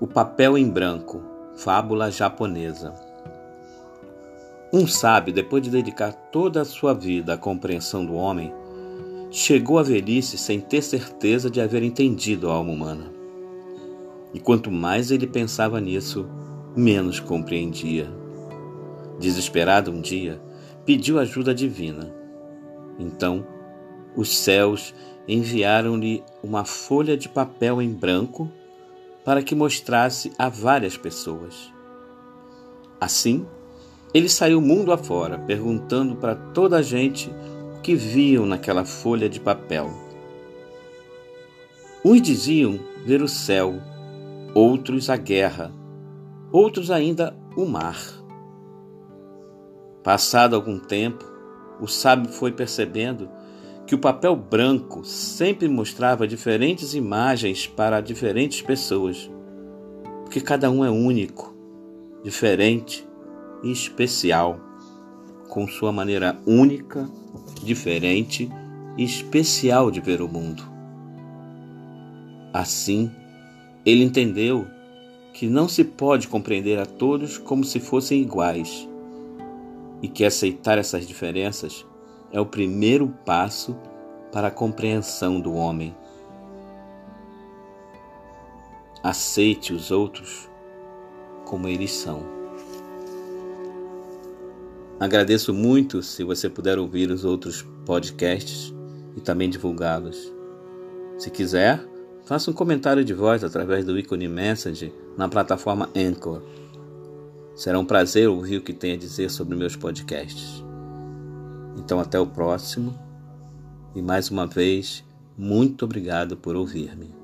O papel em branco, fábula japonesa. Um sábio, depois de dedicar toda a sua vida à compreensão do homem, chegou à velhice sem ter certeza de haver entendido a alma humana. E quanto mais ele pensava nisso, menos compreendia. Desesperado um dia, pediu ajuda divina. Então, os céus enviaram-lhe uma folha de papel em branco para que mostrasse a várias pessoas. Assim, ele saiu mundo afora, perguntando para toda a gente o que viam naquela folha de papel. Uns diziam ver o céu, outros a guerra, outros ainda o mar. Passado algum tempo, o sábio foi percebendo que o papel branco sempre mostrava diferentes imagens para diferentes pessoas, porque cada um é único, diferente e especial, com sua maneira única, diferente e especial de ver o mundo. Assim, ele entendeu que não se pode compreender a todos como se fossem iguais e que aceitar essas diferenças é o primeiro passo para a compreensão do homem. Aceite os outros como eles são. Agradeço muito se você puder ouvir os outros podcasts e também divulgá-los. Se quiser, faça um comentário de voz através do ícone Message na plataforma Anchor. Será um prazer ouvir o que tem a dizer sobre meus podcasts. Então, até o próximo. E mais uma vez, muito obrigado por ouvir-me.